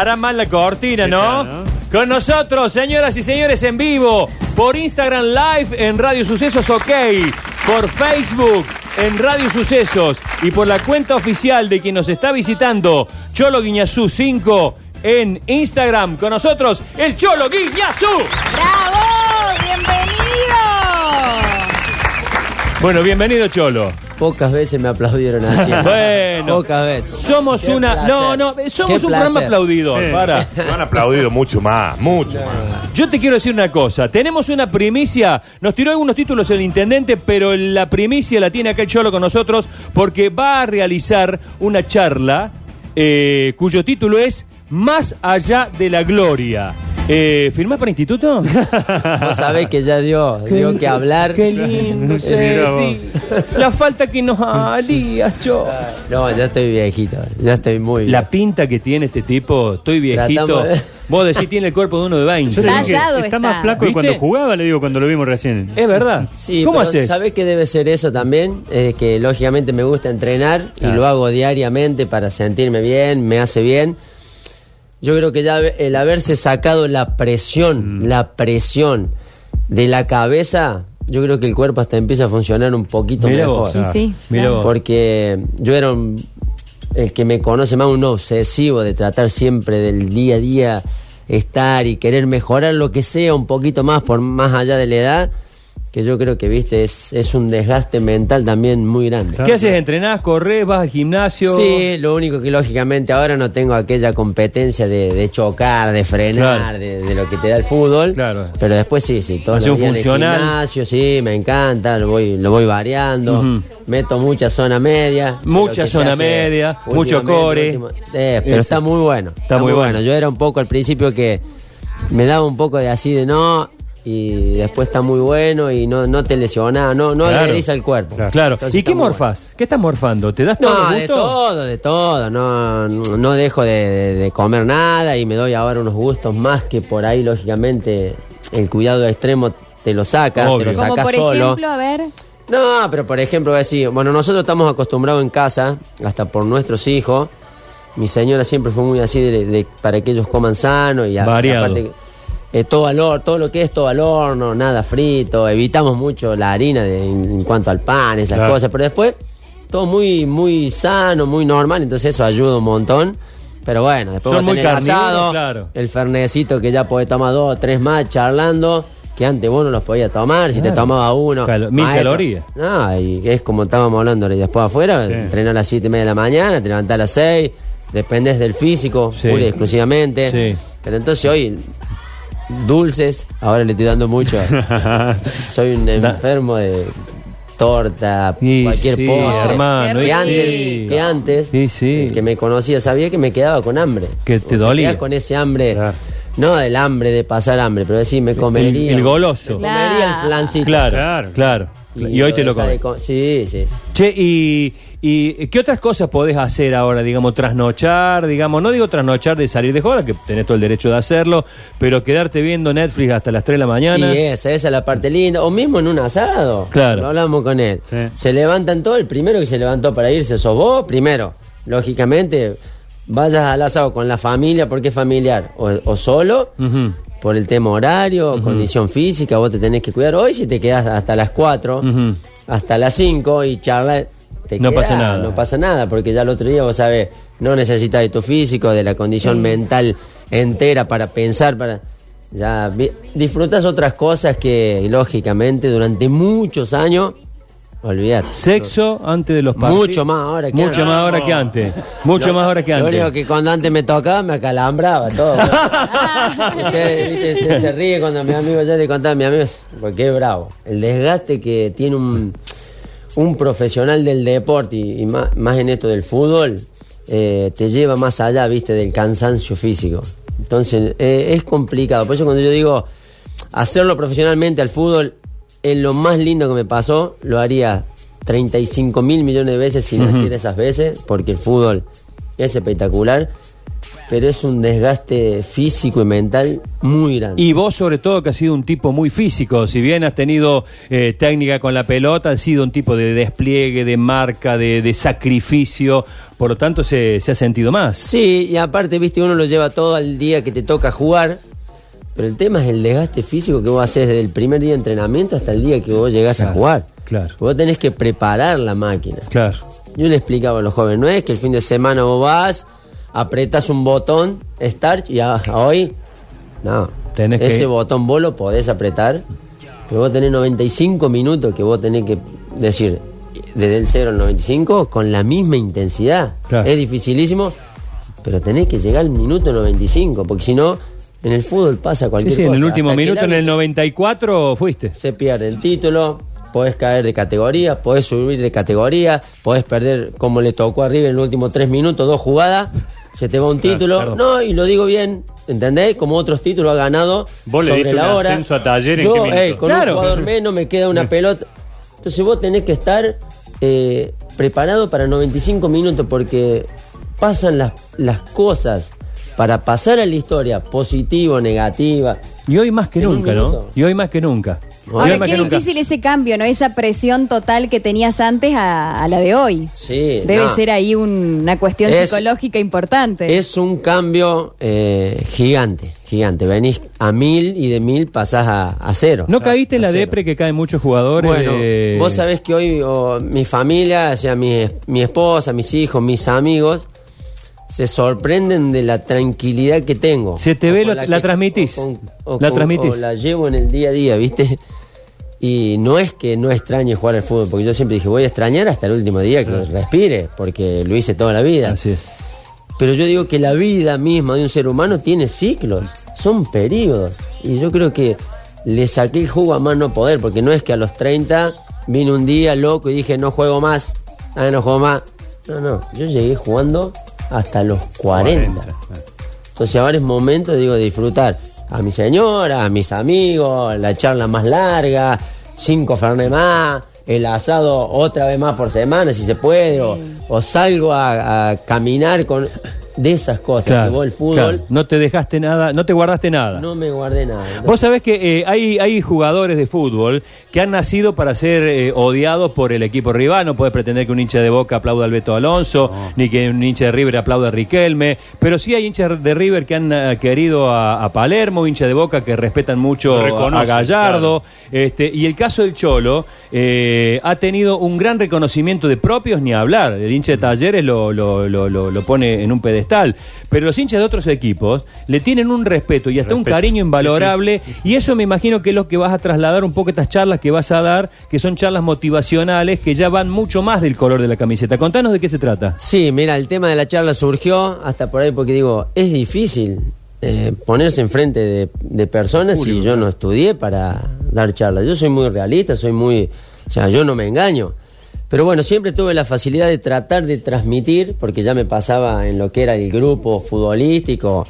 Para mal la cortina, ¿no? ¿no? Con nosotros, señoras y señores, en vivo, por Instagram Live en Radio Sucesos OK, por Facebook en Radio Sucesos y por la cuenta oficial de quien nos está visitando, Cholo Guiñazú 5 en Instagram. Con nosotros, el Cholo Guiñazú. ¡Bravo! ¡Bienvenido! Bueno, bienvenido, Cholo. Pocas veces me aplaudieron así. Bueno. Pocas veces. Somos Qué una. placer. No, no, somos Qué un programa aplaudidor. Sí. Para. Me han aplaudido mucho más, mucho más. Yo te quiero decir una cosa. Tenemos una primicia. Nos tiró algunos títulos el intendente, pero la primicia la tiene acá el Cholo con nosotros porque va a realizar una charla eh, cuyo título es Más allá de la gloria. Eh, ¿Firmás para instituto? Vos sabés que ya dio, dio que hablar. Qué lindo. La falta que nos harías, Cholo. No, ya estoy viejito. Ya estoy muy La viejo. pinta que tiene este tipo, estoy viejito. Tratamos Vos decís tiene el cuerpo de uno de 20. Yo le digo que Tallado está está. más flaco de ¿Viste? cuando jugaba, le digo, cuando lo vimos recién. Es verdad. Sí, ¿Cómo pero haces? ¿Sabés que debe ser eso también? Eh, que lógicamente me gusta entrenar Claro. y lo hago diariamente para sentirme bien, me hace bien. Yo creo que ya el haberse sacado la presión, Mm. la presión de la cabeza, yo creo que el cuerpo hasta empieza a funcionar un poquito Mirá mejor. vos. Sí, sí. Claro. vos. Porque yo era un- el que me conoce más un obsesivo de tratar siempre del día a día estar y querer mejorar lo que sea un poquito más por más allá de la edad, que yo creo que viste es, es un desgaste mental también muy grande. ¿Qué haces? ¿Entrenás, corres, vas al gimnasio? Sí, lo único que lógicamente ahora no tengo aquella competencia de, de chocar, de frenar, Claro. de, de lo que te da el fútbol. Claro. Pero después sí, sí, en el gimnasio, sí, me encanta, lo voy, lo voy variando. Meto mucha zona media. Mucha zona media, mucho core. último- Eh, pero Eso. está muy bueno. Está, muy muy bueno. bueno. Yo era un poco al principio que me daba un poco de así de no y después está muy bueno y no, no te lesiona, no, no Claro. agredís al cuerpo. Claro. Claro. Entonces ¿Y qué morfas? ¿Qué estás morfando? ¿Te das todo No, el de todo, de todo. No, no dejo de, de- de comer nada y me doy ahora unos gustos más que por ahí, lógicamente, el cuidado extremo te lo saca, Obvio. te lo Como saca por solo. ejemplo, a ver. No, pero por ejemplo, voy a decir, bueno, nosotros estamos acostumbrados en casa, hasta por nuestros hijos. Mi señora siempre fue muy así de, de- para que ellos coman sano y a- Variado. aparte eh, todo al horno, todo lo que es todo al horno, nada frito, evitamos mucho la harina de- en, cuanto al pan, esas Claro. cosas, pero después todo muy muy sano, muy normal, entonces eso ayuda un montón. Pero bueno, después Son vos muy tenés asado, claro. el fernecito que ya podés tomar dos o tres más charlando, que antes vos no los podías tomar, si te tomaba uno. Mil maestro. calorías. No, y es como estábamos hablando y después afuera, Sí. entrenar a las 7 y media de la mañana, te levantás a las 6, dependés del físico, Sí. pura y exclusivamente. Sí. Pero entonces hoy, dulces, ahora le estoy dando mucho. Soy un enfermo de torta, cualquier sí, postre. hermano, que, antes, sí. que antes, Sí, sí. el que me conocía sabía que me quedaba con hambre. Que te dolía. con ese hambre, Claro. no del hambre de pasar hambre, pero decir, me comería. El, el goloso. me comería el flancito. Claro, Claro. claro. Y, hoy te lo comes. co- Sí, sí. Che, y, y qué otras cosas podés hacer ahora? Digamos, trasnochar, digamos, no digo trasnochar de salir de joda, que tenés todo el derecho de hacerlo, pero quedarte viendo Netflix hasta las 3 de la mañana. Y esa, esa es la parte linda. O mismo en un asado. Claro. Lo hablamos con él. Sí. Se levantan todos. El primero que se levantó para irse sos vos. Primero, lógicamente, vayas al asado con la familia porque es familiar. O, o solo, por el tema horario, condición física. Vos te tenés que cuidar. Hoy si te quedas hasta las 4, Ujú. hasta las 5 y charla. Te No pasa nada. No pasa nada porque ya el otro día vos sabés, no necesitas de tu físico, de la condición mental entera para pensar, para ya disfrutas otras cosas que lógicamente durante muchos años olvidate. Sexo antes de los partidos. Mucho más ahora que Mucho antes. más ahora que antes. Mucho más ahora que Lo único antes. que cuando antes me tocaba me acalambraba todo. usted, usted se ríe cuando mi amigo ya le contaba a mi amigo, porque es bravo. El desgaste que tiene un, un profesional del deporte y, y más, más en esto del fútbol, eh, te lleva más allá, viste, del cansancio físico. Entonces, eh, es complicado. Por eso cuando yo digo hacerlo profesionalmente al fútbol, es lo más lindo que me pasó, lo haría 35 mil millones de veces si naciera esas veces, porque el fútbol es espectacular. Pero es un desgaste físico y mental muy grande. Y vos sobre todo que has sido un tipo muy físico, si bien has tenido eh, técnica con la pelota, has sido un tipo de despliegue, de marca, de, de sacrificio, por lo tanto se, se ha sentido más. Sí, y aparte, viste, uno lo lleva todo al día que te toca jugar, pero el tema es el desgaste físico que vos haces desde el primer día de entrenamiento hasta el día que vos llegás a jugar. claro. Vos tenés que preparar la máquina. Claro. Yo le explicaba a los jóvenes, no es que el fin de semana vos vas, apretas un botón, start, y a- hoy, no. Tenés que- Ese botón vos lo podés apretar, pero vos tenés 95 minutos que vos tenés que decir, desde el 0 al 95, con la misma intensidad. Claro. Es dificilísimo, pero tenés que llegar al minuto 95, porque si no, en el fútbol pasa cualquier sí, en cosa. el último Hasta minuto, en el árbitro 94, fuiste. se pierde el título, podés caer de categoría, podés subir de categoría, podés perder como le tocó arriba en los últimos tres minutos, dos jugadas, se te va un Claro, título. claro. No, y lo digo bien, ¿entendés? Como otros títulos ha ganado Vos le sobre diste la hora. ascenso a Talleres, ¿en Yo, qué minuto? ey, con Claro. un jugador menos me queda una pelota. Entonces vos tenés que estar eh, preparado para 95 minutos porque pasan las, las cosas para pasar a la historia, positiva, negativa. Y hoy más que En un nunca, ¿no? Y hoy más que nunca. Ahora, qué nunca. difícil ese cambio, ¿no? Esa presión total que tenías antes a, a la de hoy. Sí, Debe no. ser ahí un- una cuestión Es- psicológica importante. Es un cambio eh, gigante, gigante. Venís a mil y de mil pasás a, a cero. ¿No caíste en la cero. depre que caen muchos jugadores? Bueno, de- vos sabés que hoy oh, mi familia, o sea, mi, mi esposa, mis hijos, mis amigos, se sorprenden de la tranquilidad que tengo. Se te ve, la transmitís. o con- o La con- transmitís. o la llevo en el día a día, ¿viste? Y no es que no extrañe jugar al fútbol, porque yo siempre dije, voy a extrañar hasta el último día que respire, porque lo hice toda la vida. Así es. Pero yo digo que la vida misma de un ser humano tiene ciclos, son periodos. Y yo creo que le saqué el jugo a más no poder, porque no es que a los 30 vine un día loco y dije no juego más, ah, no juego más. No, no, yo llegué jugando hasta los 40. 40, Entonces ahora es momento, digo, de disfrutar a mi señora, a mis amigos, la charla más larga, cinco fernet más, el asado otra vez más por semana si se puede, o, o salgo a, a caminar con de esas cosas. que vos el fútbol claro. No te dejaste nada, no te guardaste nada. no me guardé nada. Vos sabés que eh, hay, hay jugadores de fútbol que han nacido para ser eh, odiados por el equipo rival. No puedes pretender que un hincha de Boca aplauda al Beto Alonso, ni que un hincha de River aplauda a Riquelme. Pero sí hay hinchas de River que han eh, querido a, a Palermo, hincha de Boca que respetan mucho a, Gallardo. Este, y el caso del Cholo eh, ha tenido un gran reconocimiento de propios, ni hablar. El hincha de Talleres lo, lo, lo, lo- lo pone en un pedestal. Pero los hinchas de otros equipos le tienen un respeto y hasta un cariño invalorable. Y eso me imagino que es lo que vas a trasladar un poco estas charlas que vas a dar, que son charlas motivacionales, que ya van mucho más del color de la camiseta. Contanos de qué se trata. Sí, mira, el tema de la charla surgió hasta por ahí porque digo, es difícil eh, ponerse enfrente de, de personas y yo no estudié para dar charlas. Yo soy muy realista, soy muy... O sea, yo no me engaño. Pero bueno, siempre tuve la facilidad de tratar de transmitir, porque ya me pasaba en lo que era el grupo futbolístico,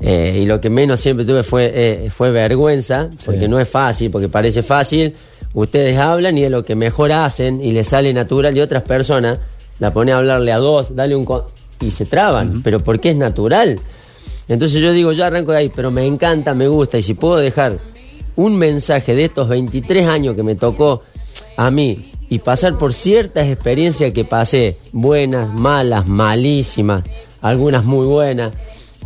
eh, y lo que menos siempre tuve fue, eh, fue vergüenza, porque no es fácil, porque parece fácil. Ustedes hablan y es lo que mejor hacen y les sale natural y otras personas la pone a hablarle a dos, dale un... con- y se traban, pero porque es natural. Entonces yo digo, yo arranco de ahí, pero me encanta, me gusta, y si puedo dejar un mensaje de estos 23 años que me tocó a mí y pasar por ciertas experiencias que pasé, buenas, malas, malísimas, algunas muy buenas,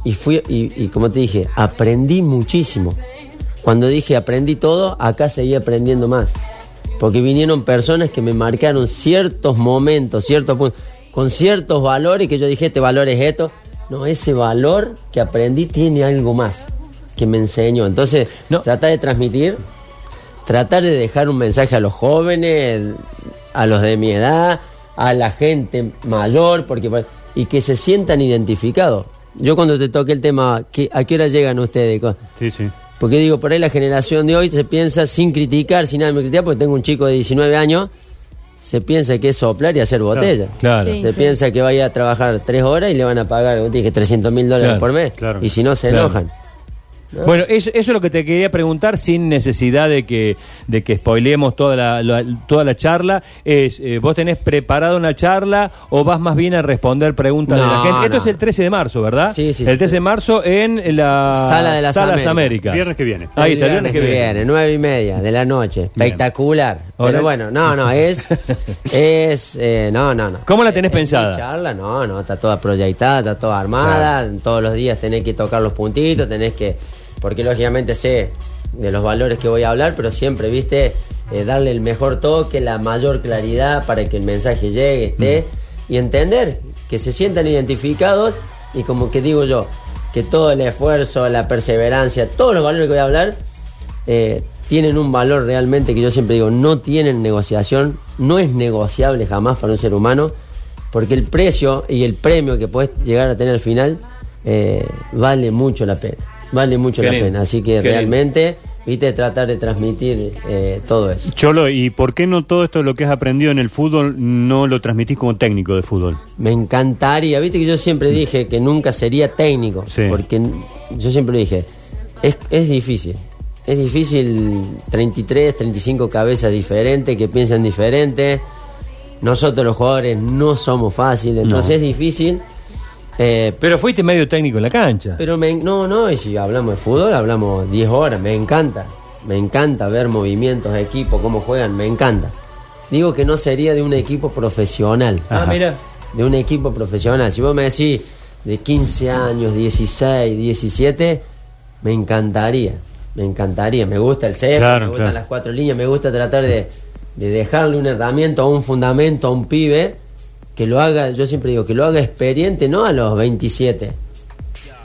y fui, y, y como te dije, aprendí muchísimo. Cuando dije aprendí todo, acá seguí aprendiendo más. Porque vinieron personas que me marcaron ciertos momentos, ciertos puntos, con ciertos valores que yo dije, este valor es esto. No, ese valor que aprendí tiene algo más que me enseñó. Entonces, No. tratar de transmitir, tratar de dejar un mensaje a los jóvenes, a los de mi edad, a la gente mayor, porque y que se sientan identificados. Yo cuando te toqué el tema, ¿qué- ¿a qué hora llegan ustedes? Sí, sí. porque digo, por ahí la generación de hoy se piensa sin criticar, sin nada de criticar, porque tengo un chico de 19 años, se piensa que es soplar y hacer botella. Claro. Sí. Se piensa que vaya a trabajar tres horas y le van a pagar, dije, 300 mil dólares Claro, por mes. claro. Y si no, se Claro. enojan. ¿No? Bueno, eso, eso es lo que te quería preguntar sin necesidad de que, de que spoileemos toda la, la- toda la charla. Es, eh, ¿Vos tenés preparada una charla o vas más bien a responder preguntas de la No, gente? Esto no. es el 13 de marzo, ¿verdad? Sí, sí, El sí. 13 de marzo en la Sala de las Salas Américas. Viernes que viene. Ahí está, el viernes que viene. nueve y media de la noche. Espectacular. Pero bueno, no, no, es. es eh, no, no, no. ¿Cómo la tenés Es pensada? charla, no, no, está toda proyectada, está toda armada. Todos los días tenés que tocar los puntitos, tenés que. Porque lógicamente sé de los valores que voy a hablar, pero siempre, viste, Eh, darle el mejor toque, la mayor claridad para que el mensaje llegue, esté. Y entender que se sientan identificados y como que digo yo, que todo el esfuerzo, la perseverancia, todos los valores que voy a hablar eh, tienen un valor realmente que yo siempre digo, no tienen negociación, no es negociable jamás para un ser humano, porque el precio y el premio que puedes llegar a tener al final eh, vale mucho la pena, vale mucho Qué la pena. Así qué que realmente, viste, tratar de transmitir eh, todo eso. Cholo, ¿y por qué no todo esto lo que has aprendido en el fútbol no lo transmitís como técnico de fútbol? Me encantaría, viste que yo siempre dije que nunca sería técnico, Sí. porque yo siempre dije, es, es difícil, es difícil 33, 35 cabezas diferentes que piensan diferente, nosotros los jugadores no somos fáciles, entonces No. es difícil, eh, Pero fuiste medio técnico en la cancha. pero me, no, no, y si hablamos de fútbol, hablamos 10 horas, me encanta. Me encanta ver movimientos de equipo, cómo juegan, me encanta. Digo que no sería de un equipo profesional. ah, mira. De un equipo profesional. Si vos me decís de 15 años, 16, 17, me encantaría. Me encantaría. Me gusta el CEP, Claro, me gustan claro. las cuatro líneas, me gusta tratar de, de dejarle una herramienta o un fundamento a un pibe que lo haga, yo siempre digo, que lo haga experiente, no a los 27.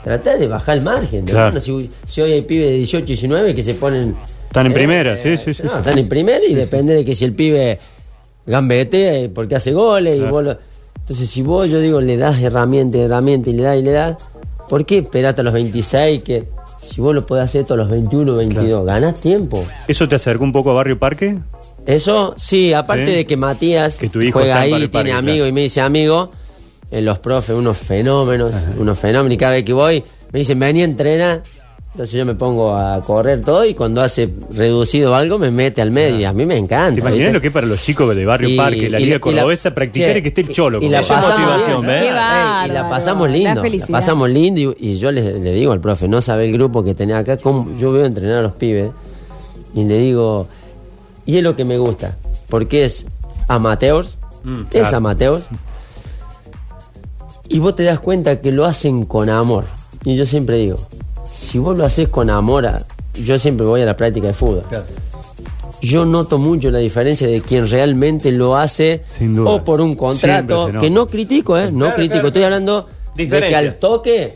Trata de bajar el margen. ¿no? Claro. Si, si hoy hay pibes de 18, 19 que se ponen... Están en primera, sí, sí, sí, no, sí. Están en primera y depende de que si el pibe gambete eh, porque hace goles y Claro. vos lo- Entonces si vos, yo digo, le das herramienta, herramienta y le das y le das, ¿por qué esperate a los 26 que si vos lo podés hacer todos los 21, 22? Ganás tiempo. ¿Eso te acercó un poco a Barrio Parque? Eso, sí, aparte Sí. de que Matías Que tu hijo juega en ahí, tiene Parque, claro. y me dice amigo, eh, los profes, unos fenómenos, unos fenómenos, y cada vez que voy me dicen, vení a entrenar, entonces yo me pongo a correr todo y cuando hace reducido algo me mete al medio y a mí me encanta. ¿Te imaginas ¿viste? lo que es para los chicos de Barrio Y- Parque, la y Liga la- y la- Cordobesa, practicar che, y que esté el cholo? Y la pasamos la pasamos la lindo. La, pasamos lindo y, y yo le, le digo al profe, no sabe el grupo que tenía acá, cómo yo veo entrenar a los pibes y le digo, y es lo que me gusta, porque es amateurs, Mm, es claro. amateurs, y vos te das cuenta que lo hacen con amor. Y yo siempre digo, si vos lo haces con amor, a- yo siempre voy a la práctica de fútbol. yo noto mucho la diferencia de quien realmente lo hace Sin duda. o por un contrato, que no critico, ¿eh? No Claro, critico, claro, estoy hablando de que al toque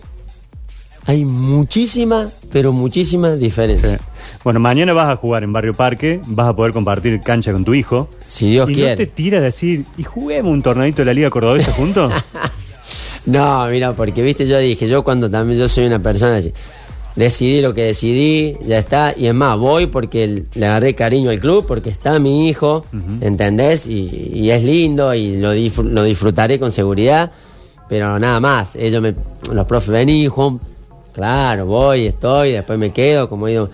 hay muchísima, pero muchísima diferencia. Sí. Bueno, mañana vas a jugar en Barrio Parque, vas a poder compartir cancha con tu hijo. Si Dios ¿Y quiere. no te tira a decir, ¿y juguemos un torneito de la Liga Cordobesa juntos? No, mira, porque viste, yo dije, yo cuando también yo soy una persona así, decidí lo que decidí, ya está, y es más, voy porque le agarré cariño al club, porque está mi hijo, ¿entendés? Y, y es lindo y lo, disfr- lo disfrutaré con seguridad, pero nada más, ellos me, los profes ven hijo, claro, voy, estoy, después me quedo, como digo,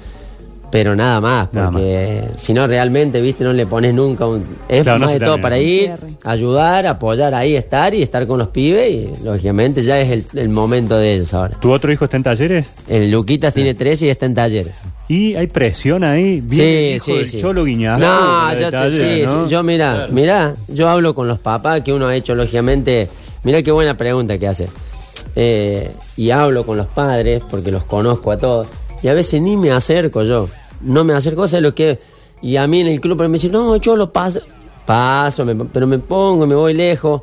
pero nada más, porque si no realmente, viste, no le pones nunca un... Es Claro, más de todo para ir, ayudar, apoyar ahí, estar y estar con los pibes y lógicamente ya es el, el momento de ellos ahora. ¿Tu otro hijo está en talleres? El Luquitas tiene 13 y está en talleres. ¿Y hay presión ahí? ¿Viene el hijo del Cholo Guiñazú? No, yo, te- Talleres, sí, ¿no? sí, yo mira, Claro. mira, yo hablo con los papás que uno ha hecho lógicamente, mira qué buena pregunta que hace. Eh, y hablo con los padres porque los conozco a todos y a veces ni me acerco yo, no me acerco, sé lo que y a mí en el club me dicen, "No, yo lo paso, paso, me- pero me pongo, me voy lejos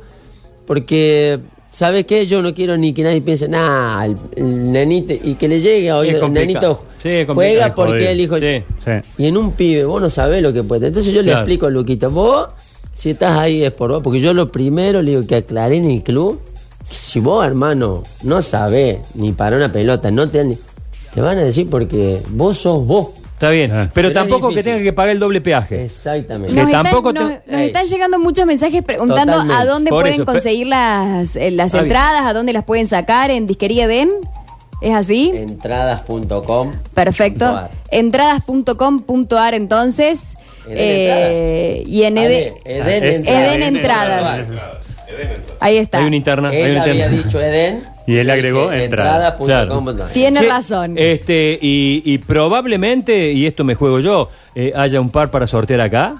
porque ¿Sabes qué? Yo no quiero ni que nadie piense, nah, el, el nenito, y que le llegue a oír, Es el nenito Sí, juega porque jodido. el hijo... Sí. Sí. Y en un pibe, vos no sabés lo que puede. Entonces yo le explico a Luquita, vos, si estás ahí es por vos, porque yo lo primero le digo que aclaré en el club, si vos, hermano, no sabés ni para una pelota, no te, te van a decir porque vos sos vos. Está bien. Ah. Pero tampoco que difícil. tenga que pagar el doble peaje. Exactamente. Que Nos, tampoco están, te- nos- Ey. están llegando muchos mensajes preguntando a dónde Por pueden eso, conseguir las, eh, las bien. entradas, a dónde las pueden sacar, en Disquería Den. ¿Es así? Entradas.com. Perfecto. Entradas.com.ar entonces. Eden eh, y en Eden, Eden, Entradas. Eden Entradas. Ahí está. Hay una interna. hay Ella una había dicho Eden. Y él agregó entradas.com.ar. Tiene Che, razón. Este, y, y probablemente, y esto me juego yo, eh, haya un par para sortear acá.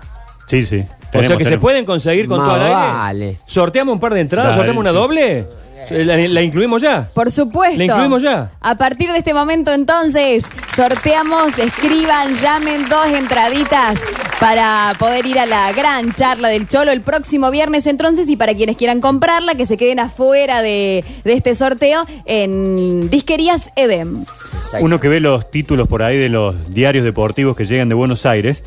Sí, sí. o sea Tenemos, que se pueden conseguir con Más todo el aire. vale. Sorteamos un par de entradas, Dale, sorteamos una sí. doble. ¿La, la incluimos ya? Por supuesto. ¿La incluimos ya? A partir de este momento, entonces, sorteamos, escriban, llamen dos entraditas para poder ir a la gran charla del Cholo el próximo viernes, entonces, y para quienes quieran comprarla, que se queden afuera de, de este sorteo en Disquerías Edem. Exacto. Uno que ve los títulos por ahí de los diarios deportivos que llegan de Buenos Aires,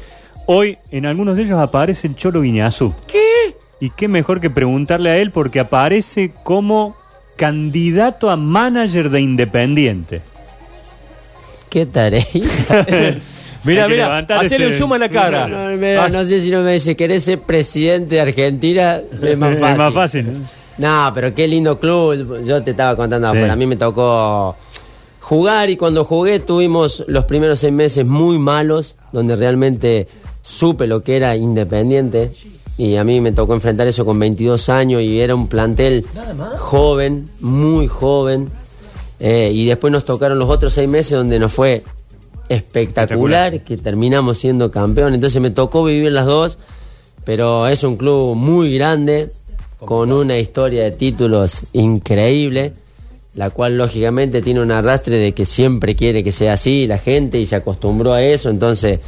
hoy en algunos de ellos aparece el Cholo Guiñazú. ¿Qué? Y qué mejor que preguntarle a él porque aparece como candidato a manager de Independiente. ¿Qué tareita? Mira, mira, hacele un zoom a la cara. No, Ah, no sé si no me dice, ¿querés ser presidente de Argentina? Es más fácil. Es más fácil. ¿no? No, pero qué lindo club. Yo te estaba contando Sí. afuera. A mí me tocó jugar y cuando jugué tuvimos los primeros seis meses muy malos, donde realmente supe lo que era independiente. Y a mí me tocó enfrentar eso con 22 años y era un plantel joven, muy joven. Eh, y después nos tocaron los otros seis meses donde nos fue espectacular, Espectacular. que terminamos siendo campeón. Entonces me tocó vivir las dos, pero es un club muy grande, con una historia de títulos increíble, la cual lógicamente tiene un arrastre de que siempre quiere que sea así la gente y se acostumbró a eso. Entonces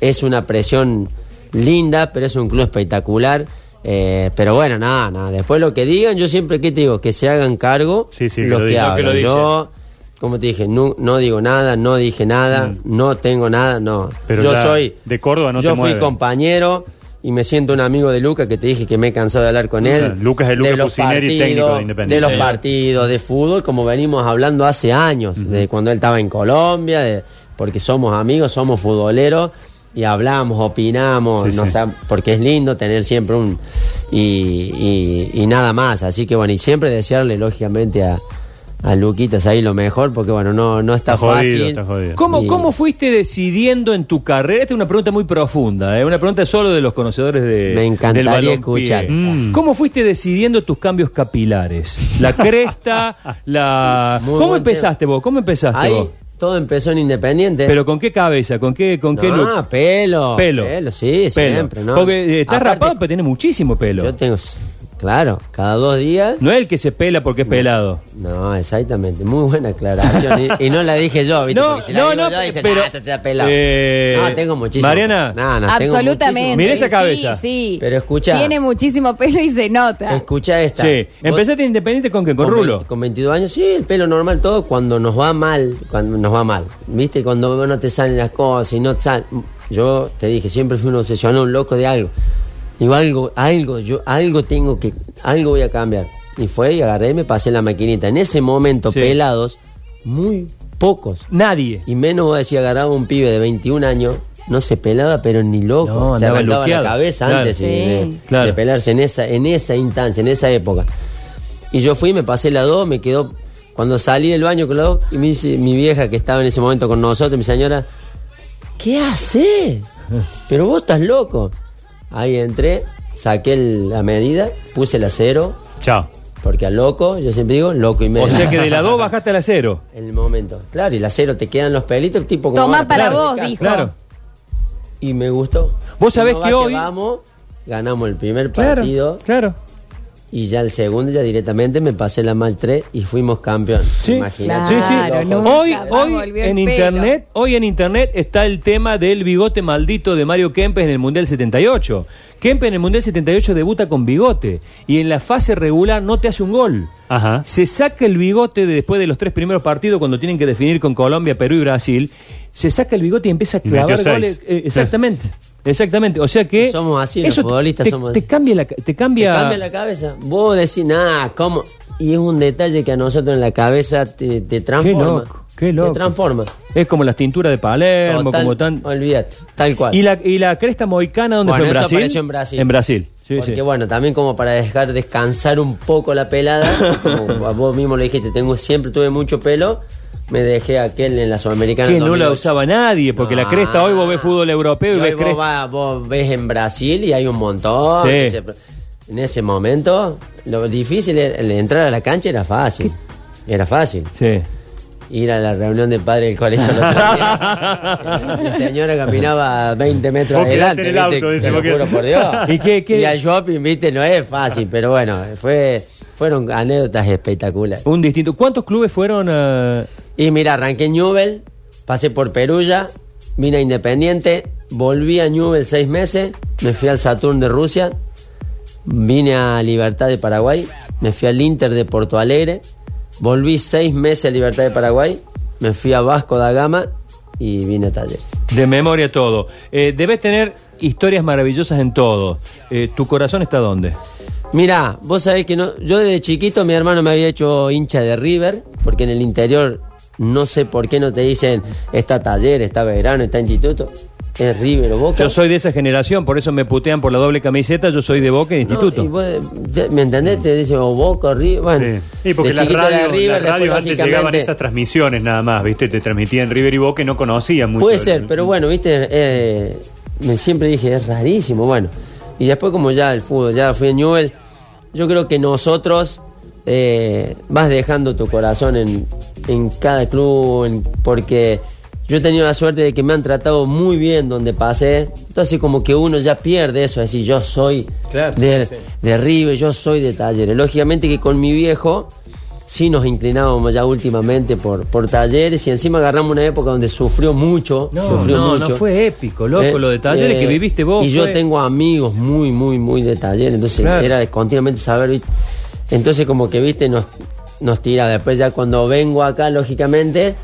es una presión linda, pero es un club espectacular. Eh, pero bueno, nada, nada. Después lo que digan, yo siempre que te digo, que se hagan cargo Sí, sí, que los lo que. Lo que hablan. lo Yo, como te dije, no, no digo nada, no dije nada, no tengo nada, no. Mm. Pero yo soy de Córdoba no Yo te fui mueve. compañero y me siento un amigo de Lucas que te dije que me he cansado de hablar con él. Lucas es Lucas Pucineri, técnico de Independiente. de los Sí. partidos de fútbol, como venimos hablando hace años, de cuando él estaba en Colombia, de, porque somos amigos, somos futboleros y hablamos, opinamos, Sí, nos sí. porque es lindo tener siempre un y, y- y nada más. Así que bueno, y siempre desearle lógicamente a, a Luquitas ahí lo mejor, porque bueno, no, no está, Está jodido, fácil. está jodido. ¿Cómo, Y- ¿Cómo fuiste decidiendo en tu carrera? Esta es una pregunta muy profunda, ¿eh? una pregunta solo de los conocedores de. Me encantaría del escuchar. Mm. ¿Cómo fuiste decidiendo tus cambios capilares? La cresta, la. Muy ¿Cómo empezaste vos? ¿Cómo empezaste Ahí vos? todo empezó en Independiente. ¿Pero con qué cabeza? ¿Con qué, con qué look? Ah, pelo. Pelo. sí, Pelo. siempre, ¿no? Porque eh, estás Aparte, rapado, pero tiene muchísimo pelo. Yo tengo, claro, cada dos días. No es el que se pela porque es pelado. No, exactamente. Muy buena aclaración. y, y no la dije yo, ¿viste? No, Porque si la no, digo no, yo, dicen, pero- "Ah, te da pelado". Eh, no, tengo muchísimo. Mariana. No, no, tengo Absolutamente. muchísimo. Mira esa Sí, cabeza. Sí, Pero escucha. Tiene muchísimo pelo y se nota. Escucha esta. Sí. Vos- ¿Empezaste independiente con qué? ¿Con, con rulo? 20 con 22 años, sí, el pelo normal, todo cuando nos va mal, cuando nos va mal. ¿Viste? Cuando no te salen las cosas y no te salen. Yo te dije, siempre fui un obsesionado, un loco de algo. Digo, algo, algo, yo, algo tengo que, algo voy a cambiar. Y fue y agarré y me pasé la maquinita. En ese momento, Sí. pelados, muy pocos. Nadie. Y menos voy a decir, agarraba un pibe de 21 años, no se pelaba, pero ni loco. No, se arrancaba la cabeza Claro. antes Sí. de, Claro. de pelarse en esa, en esa instancia, en esa época. Y yo fui, me pasé la 2, me quedó. Cuando salí del baño con la 2, y me dice mi vieja que estaba en ese momento con nosotros, mi señora, ¿qué haces? Pero vos estás loco. Ahí entré, saqué el- la medida, puse la cero, Chao. porque al loco, yo siempre digo, loco y medio. O sea que de la 2 bajaste a la 0. En el momento. Claro, y la cero te quedan los pelitos, tipo como. Toma ahora, para claro, vos, dijo. Claro. Y me gustó. Vos sabés No que hoy- vamos, ganamos el primer Claro. partido. Claro. Y ya el segundo, ya directamente me pasé la match 3 y fuimos campeón. Sí, Imagínate. sí, sí. Hoy, hoy en pelo. internet, hoy en internet está el tema del bigote maldito de Mario Kempes en el Mundial 78. Kempes en el Mundial 78 debuta con bigote y en la fase regular no te hace un gol. Ajá. Se saca el bigote de después de los tres primeros partidos cuando tienen que definir con Colombia, Perú y Brasil. Se saca el bigote y empieza a clavar goles. Eh, exactamente. Exactamente. O sea que Somos así, los futbolistas te, somos te así. cambia la te Te cambia, cambia la cabeza. Vos decís, nada, ¿cómo? Y es un detalle que a nosotros en la cabeza te, te transforma. loco, qué loco. Te transforma. es como las tinturas de Palermo, Total, como tan Olvídate, tal cual. y la y la cresta moicana dónde Bueno, fue en eso Brasil? apareció en Brasil. En Brasil. Sí, Porque sí. bueno, también como para dejar descansar un poco la pelada, como vos mismo lo dijiste, tengo siempre tuve mucho pelo, me dejé aquel en la Sudamericana. Que no la 2008. usaba nadie, porque la No. cresta hoy vos ves fútbol europeo y, Y ves vos, cresta. va- vos ves en Brasil y hay un montón. Sí. Ese- en ese momento, lo difícil era el entrar a la cancha era fácil. Era fácil. Sí. Ir a la reunión de padre del colegio. el otro día. Mi señora caminaba 20 metros Vos adelante. en el ¿viste? auto, dice, Te lo vos quedaste- juro por Dios. ¿Y qué- qué? Y al shopping, viste, no es fácil, pero bueno, fue, fueron anécdotas espectaculares. Un distinto. ¿Cuántos clubes fueron a.? Y mira, arranqué en Newell, pasé por Perulla, vine a Independiente, volví a Newell seis meses, me fui al Saturn de Rusia, vine a Libertad de Paraguay, me fui al Inter de Porto Alegre, volví seis meses a Libertad de Paraguay, me fui a Vasco da Gama y vine a Talleres. De memoria todo. Eh, debes tener historias maravillosas en todo. Eh, ¿Tu corazón está dónde? Mira, vos sabés que no, yo desde chiquito mi hermano me había hecho hincha de River, porque en el interior no sé por qué no te dicen está taller, está verano, está instituto, es River o Boca. Yo soy de esa generación, por eso me putean por la doble camiseta. Yo soy de Boca y de No, instituto. y vos, ya- ¿Me entendés? Te dicen o Boca, River, bueno. Sí. Y porque River, las después, radios antes llegaban esas transmisiones nada más, ¿viste? Te transmitían River y Boca y no conocían mucho. Puede ser, pero bueno, viste, eh, me siempre dije, es rarísimo, bueno. Y después como ya el fútbol, ya fui en Newell, yo creo que nosotros eh, vas dejando tu corazón en, en cada club, en- porque yo he tenido la suerte de que me han tratado muy bien donde pasé, entonces como que uno ya pierde eso, es decir, yo soy Claro, de, sí. de River, yo soy de Talleres. Lógicamente que con mi viejo sí nos inclinábamos ya últimamente por, por Talleres y encima agarramos una época donde sufrió mucho, No, sufrió no, mucho. no fue épico, loco, Eh, lo de talleres eh, que viviste vos. Y yo tengo amigos muy, muy, muy de Talleres, entonces Claro. era continuamente saber, ¿viste? entonces como que, viste, nos, nos tira. Después ya cuando vengo acá, lógicamente,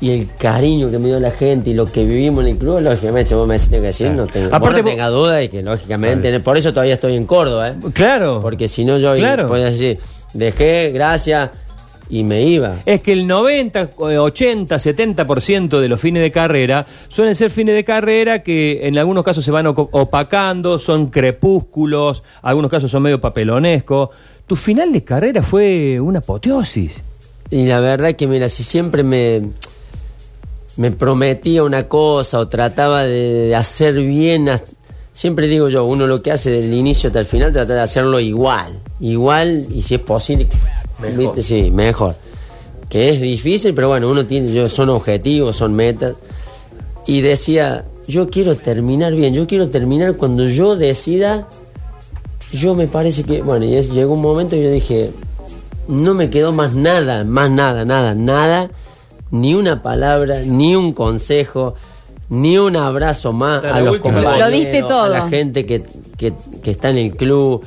y el cariño que me dio la gente y lo que vivimos en el club, lógicamente, vos me decís que decir, no tengo, Aparte no tenga duda y que lógicamente, por eso todavía estoy en Córdoba, ¿eh? Claro. Porque si no, yo Claro. podía decir, dejé, gracias, y me iba. Es que el 90, eh, 80, 70% de los fines de carrera suelen ser fines de carrera que en algunos casos se van opacando, son crepúsculos, algunos casos son medio papelonescos. Tu final de carrera fue una apoteosis. Y la verdad que, mira, si siempre me, me prometía una cosa o trataba de, hacer bien, siempre digo yo, uno lo que hace del inicio hasta el final trata de hacerlo igual, igual y si es posible, ¿viste? sí, mejor. Que es difícil, pero bueno, uno tiene, yo, son objetivos, son metas. Y decía, yo quiero terminar bien, yo quiero terminar cuando yo decida, yo me parece que, bueno, y es, llegó un momento y yo dije, no me quedó más nada, más nada, nada, nada, ni una palabra, ni un consejo, ni un abrazo más Hasta a los compañeros, Lo diste todo. a la gente que, que, que está en el club.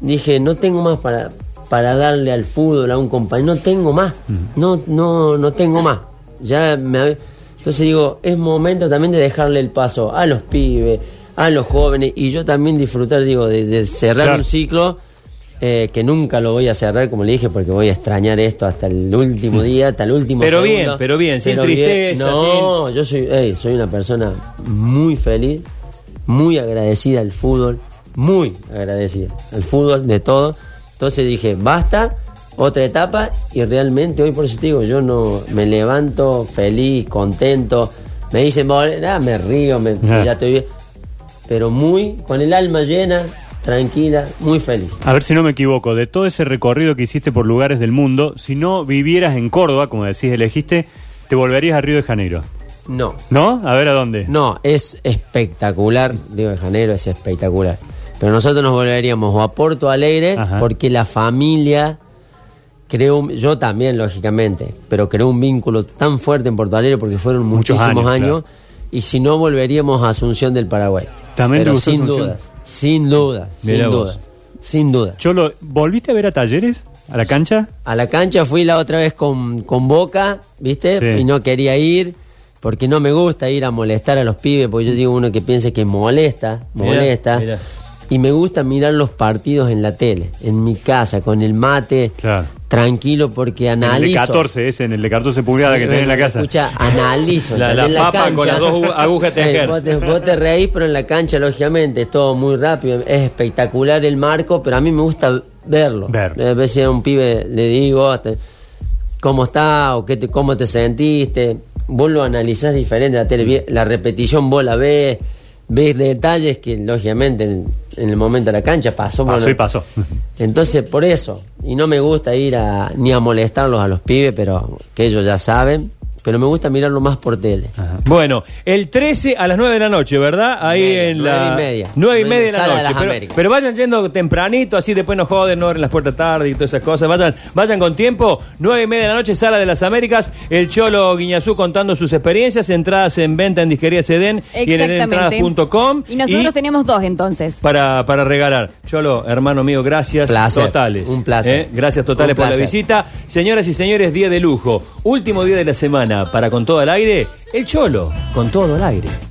Dije, no tengo más para, para darle al fútbol a un compañero, no tengo más, no, no, no tengo más. Ya me, entonces digo, es momento también de dejarle el paso a los pibes, a los jóvenes, y yo también disfrutar, digo, de, de cerrar Claro. un ciclo eh, que nunca lo voy a cerrar, como le dije, porque voy a extrañar esto hasta el último día, hasta el último Pero segundo. bien, pero bien, sin bien. tristeza, No, yo soy, soy una persona muy feliz, muy agradecida al fútbol, muy agradecida al fútbol de todo. Entonces dije, basta, otra etapa, y realmente hoy por eso te digo, yo no me levanto feliz, contento. Me dicen, "Vos, ah, me río, me- Ah. ya estoy bien. Pero muy, con el alma llena, tranquila, muy feliz. A ver si no me equivoco, de todo ese recorrido que hiciste por lugares del mundo, si no vivieras en Córdoba, como decís, elegiste, te volverías a Río de Janeiro. No, ¿No? A ver a dónde. No, es espectacular. Río de Janeiro es espectacular. Pero nosotros nos volveríamos o a Porto Alegre Ajá. porque la familia creó, un- yo también lógicamente, pero creó un vínculo tan fuerte en Porto Alegre porque fueron Muchos muchísimos años, años. Y si no, volveríamos a Asunción del Paraguay. ¿También pero sin Asunción? dudas, sin Mirá sin vos. dudas, sin dudas. Cholo, ¿volviste a ver a Talleres? ¿A la cancha? A la cancha fui la otra vez con, con Boca, ¿viste? Sí. Y no quería ir porque no me gusta ir a molestar a los pibes, porque yo digo uno que piense que molesta, Mirá, molesta. mirá. Y me gusta mirar los partidos en la tele, en mi casa, con el mate, Claro. tranquilo, porque En el analizo. de 14, ese, en el de 14 pulgadas Sí, que tenés en la casa. Escucha, analizo. La- la papa con las dos agu- agujas de Eh, tejer. vos, te, vos te reís, pero en la cancha, lógicamente, es todo muy rápido. Es espectacular el marco, pero a mí me gusta verlo. Ver. A veces a un pibe le digo, cómo está o qué te- cómo te sentiste. Vos lo analizás diferente la tele, vi- la repetición vos la ves, ves detalles que lógicamente en, el momento de la cancha pasó. Pasó bueno, y pasó. Entonces, por eso, y no me gusta ir a, ni a molestarlos a los pibes, pero que ellos ya saben, pero me gusta mirarlo más por tele. Bueno, el 13 a las 9 de la noche, ¿verdad? Ahí Media, en la. nueve y media. 9 y media de la Sala de noche. las pero, Américas. pero vayan yendo tempranito, así después no joden, no abren las puertas tarde y todas esas cosas. Vayan, vayan con tiempo. 9 y media de la noche, Sala de las Américas. El Cholo Guiñazú contando sus experiencias. Entradas en venta en Disquería Sedén y en Exactamente. entradas.com. Y nosotros teníamos dos entonces. para, para regalar. Cholo, hermano mío, gracias Placer, totales. un placer. ¿Eh? Gracias totales por la visita. Señoras y señores, día de lujo. Último día de la semana para Con Todo al Aire. El Cholo, con todo al aire.